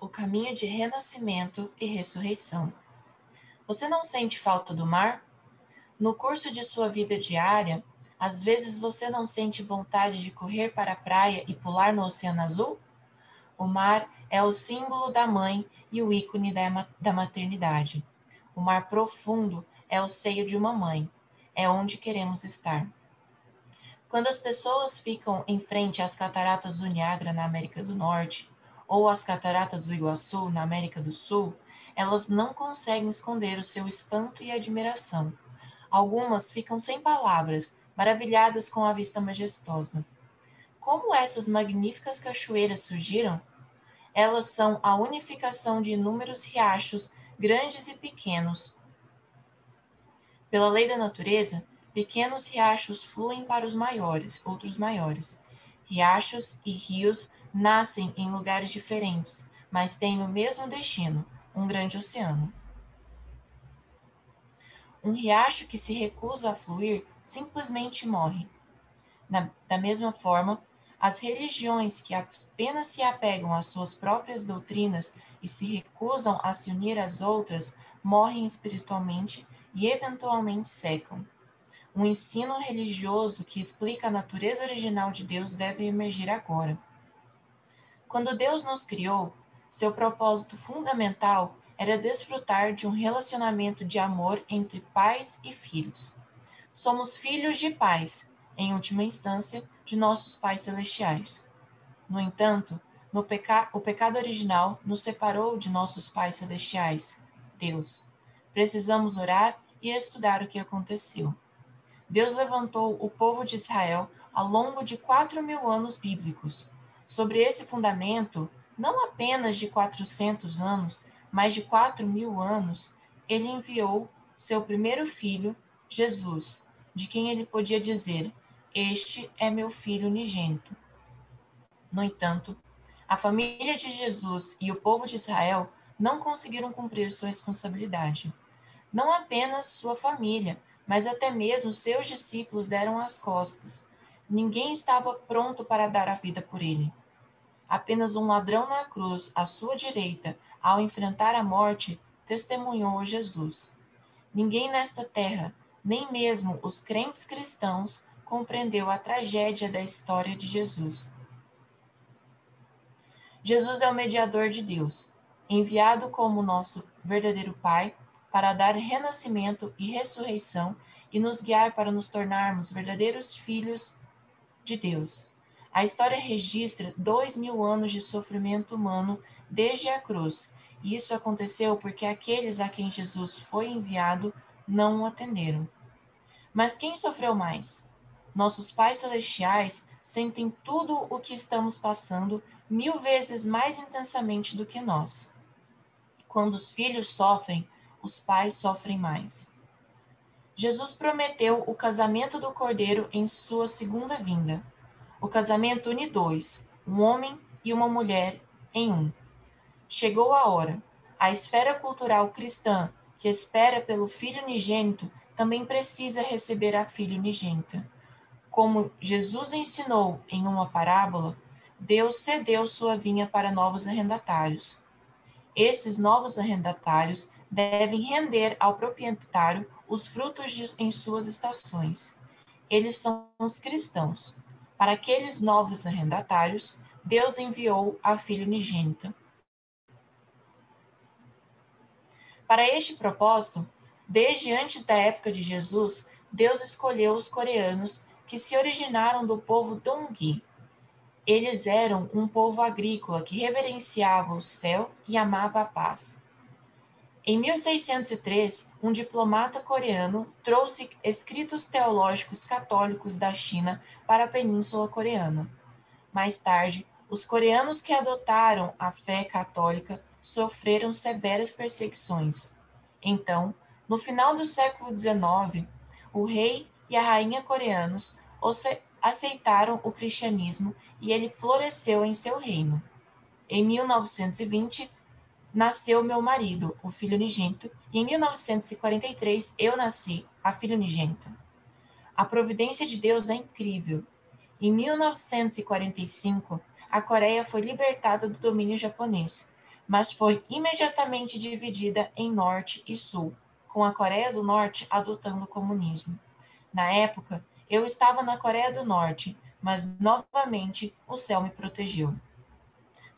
o caminho de renascimento e ressurreição. Você não sente falta do mar? No curso de sua vida diária, às vezes você não sente vontade de correr para a praia e pular no oceano azul? O mar é o símbolo da mãe e o ícone da maternidade. O mar profundo é o seio de uma mãe, é onde queremos estar. Quando as pessoas ficam em frente às cataratas do Niágara na América do Norte, ou às cataratas do Iguaçu na América do Sul, elas não conseguem esconder o seu espanto e admiração. Algumas ficam sem palavras, maravilhadas com a vista majestosa. Como essas magníficas cachoeiras surgiram? Elas são a unificação de inúmeros riachos, grandes e pequenos. Pela lei da natureza, pequenos riachos fluem para os maiores, outros maiores. Riachos e rios nascem em lugares diferentes, mas têm o mesmo destino, um grande oceano. Um riacho que se recusa a fluir simplesmente morre. Da, da mesma forma, as religiões que apenas se apegam às suas próprias doutrinas e se recusam a se unir às outras morrem espiritualmente e eventualmente secam. Um ensino religioso que explica a natureza original de Deus deve emergir agora. Quando Deus nos criou, seu propósito fundamental era desfrutar de um relacionamento de amor entre pais e filhos. Somos filhos de pais, em última instância, de nossos pais celestiais. No entanto, no peca o pecado original nos separou de nossos pais celestiais, Deus. Precisamos orar e estudar o que aconteceu. Deus levantou o povo de Israel ao longo de quatro mil anos bíblicos Sobre esse fundamento, não apenas de 400 anos, mas de 4 mil anos, ele enviou seu primeiro filho, Jesus, de quem ele podia dizer: Este é meu filho unigênito. No entanto, a família de Jesus e o povo de Israel não conseguiram cumprir sua responsabilidade. Não apenas sua família, mas até mesmo seus discípulos deram as costas. Ninguém estava pronto para dar a vida por ele. Apenas um ladrão na cruz, à sua direita, ao enfrentar a morte, testemunhou Jesus. Ninguém nesta terra, nem mesmo os crentes cristãos, compreendeu a tragédia da história de Jesus. Jesus é o mediador de Deus, enviado como nosso verdadeiro Pai para dar renascimento e ressurreição e nos guiar para nos tornarmos verdadeiros filhos de Deus. A história registra dois mil anos de sofrimento humano desde a cruz, e isso aconteceu porque aqueles a quem Jesus foi enviado não o atenderam. Mas quem sofreu mais? Nossos pais celestiais sentem tudo o que estamos passando mil vezes mais intensamente do que nós. Quando os filhos sofrem, os pais sofrem mais. Jesus prometeu o casamento do cordeiro em sua segunda vinda. O casamento une dois, um homem e uma mulher em um. Chegou a hora. A esfera cultural cristã, que espera pelo filho unigênito, também precisa receber a filha unigênita. Como Jesus ensinou em uma parábola, Deus cedeu sua vinha para novos arrendatários. Esses novos arrendatários devem render ao proprietário os frutos de, em suas estações. Eles são os cristãos. Para aqueles novos arrendatários, Deus enviou a filha unigênita. Para este propósito, desde antes da época de Jesus, Deus escolheu os coreanos que se originaram do povo Dongui. Eles eram um povo agrícola que reverenciava o céu e amava a paz. Em 1603, um diplomata coreano trouxe escritos teológicos católicos da China para a Península Coreana. Mais tarde, os coreanos que adotaram a fé católica sofreram severas perseguições. Então, no final do século XIX, o rei e a rainha coreanos aceitaram o cristianismo e ele floresceu em seu reino. Em 1920, nasceu meu marido, o filho unigênito, e em 1943 eu nasci, a filha unigênita. A providência de Deus é incrível. Em 1945, a Coreia foi libertada do domínio japonês, mas foi imediatamente dividida em Norte e Sul, com a Coreia do Norte adotando o comunismo. Na época, eu estava na Coreia do Norte, mas novamente o céu me protegeu.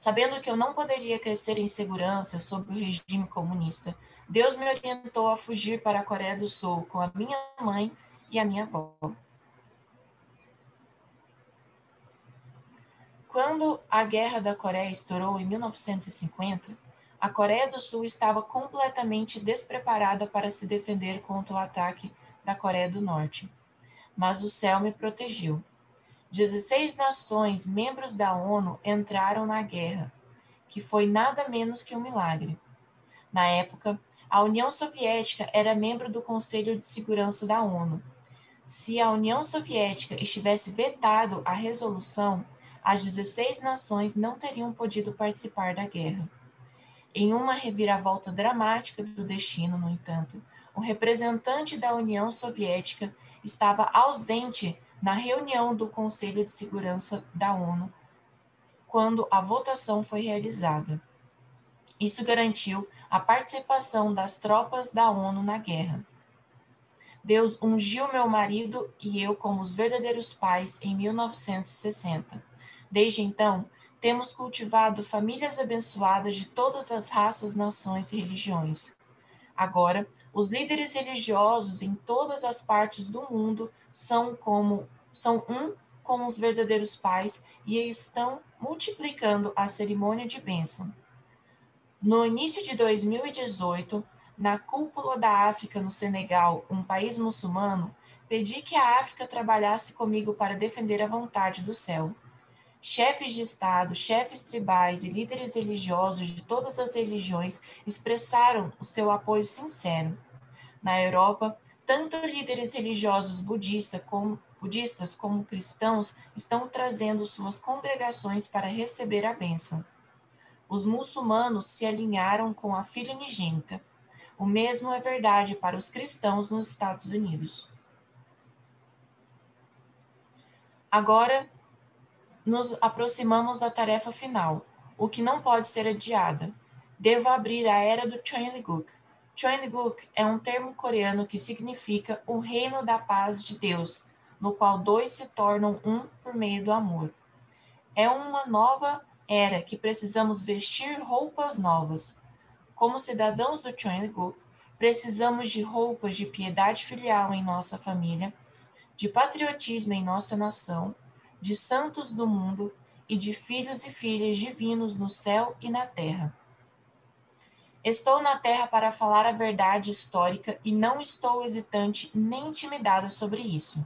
Sabendo que eu não poderia crescer em segurança sob o regime comunista, Deus me orientou a fugir para a Coreia do Sul com a minha mãe e a minha avó. Quando a Guerra da Coreia estourou em 1950, a Coreia do Sul estava completamente despreparada para se defender contra o ataque da Coreia do Norte. Mas o céu me protegeu. 16 nações membros da ONU entraram na guerra, que foi nada menos que um milagre. Na época, a União Soviética era membro do Conselho de Segurança da ONU. Se a União Soviética estivesse vetado a resolução, as 16 nações não teriam podido participar da guerra. Em uma reviravolta dramática do destino, no entanto, o representante da União Soviética estava ausente na reunião do Conselho de Segurança da ONU quando a votação foi realizada. Isso garantiu a participação das tropas da ONU na guerra. Deus ungiu meu marido e eu como os verdadeiros pais em 1960. Desde então, temos cultivado famílias abençoadas de todas as raças, nações e religiões. Agora, os líderes religiosos em todas as partes do mundo são como são um com os verdadeiros pais e estão multiplicando a cerimônia de bênção. No início de 2018, na cúpula da África no Senegal, um país muçulmano, pedi que a África trabalhasse comigo para defender a vontade do céu. Chefes de Estado, chefes tribais e líderes religiosos de todas as religiões expressaram o seu apoio sincero. Na Europa, tanto líderes religiosos budista como, budistas como cristãos estão trazendo suas congregações para receber a bênção. Os muçulmanos se alinharam com a filha unigênita. O mesmo é verdade para os cristãos nos Estados Unidos. Agora nos aproximamos da tarefa final, o que não pode ser adiada. Devo abrir a era do Choenguk. Choenguk é um termo coreano que significa o reino da paz de Deus, no qual dois se tornam um por meio do amor. É uma nova era que precisamos vestir roupas novas. Como cidadãos do Choenguk, precisamos de roupas de piedade filial em nossa família, de patriotismo em nossa nação, de santos do mundo e de filhos e filhas divinos no céu e na terra. Estou na terra para falar a verdade histórica e não estou hesitante nem intimidada sobre isso.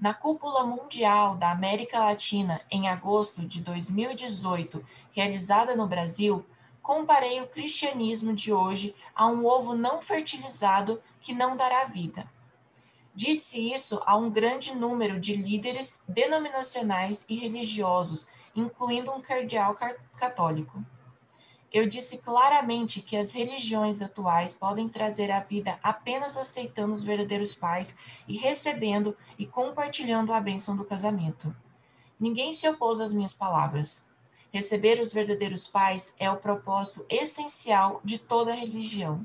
Na cúpula mundial da América Latina em agosto de 2018, realizada no Brasil, comparei o cristianismo de hoje a um ovo não fertilizado que não dará vida. Disse isso a um grande número de líderes denominacionais e religiosos, incluindo um cardeal católico. Eu disse claramente que as religiões atuais podem trazer a vida apenas aceitando os verdadeiros pais e recebendo e compartilhando a bênção do casamento. Ninguém se opôs às minhas palavras. Receber os verdadeiros pais é o propósito essencial de toda religião.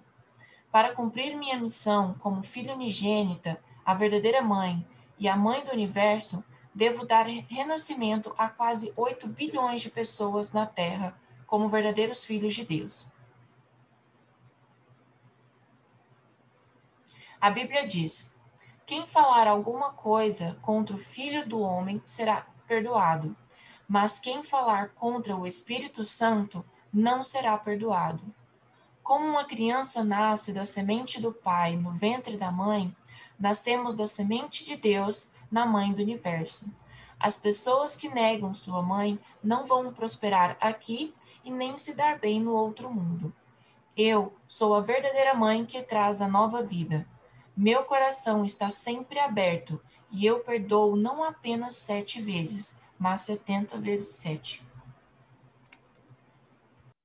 Para cumprir minha missão como filha unigênita, a verdadeira mãe e a mãe do universo, devo dar renascimento a quase 8 bilhões de pessoas na Terra como verdadeiros filhos de Deus. A Bíblia diz: quem falar alguma coisa contra o Filho do Homem será perdoado, mas quem falar contra o Espírito Santo não será perdoado. Como uma criança nasce da semente do pai no ventre da mãe, Nascemos da semente de Deus na mãe do universo. As pessoas que negam sua mãe não vão prosperar aqui e nem se dar bem no outro mundo. Eu sou a verdadeira mãe que traz a nova vida. Meu coração está sempre aberto e eu perdoo não apenas sete vezes, mas setenta vezes sete.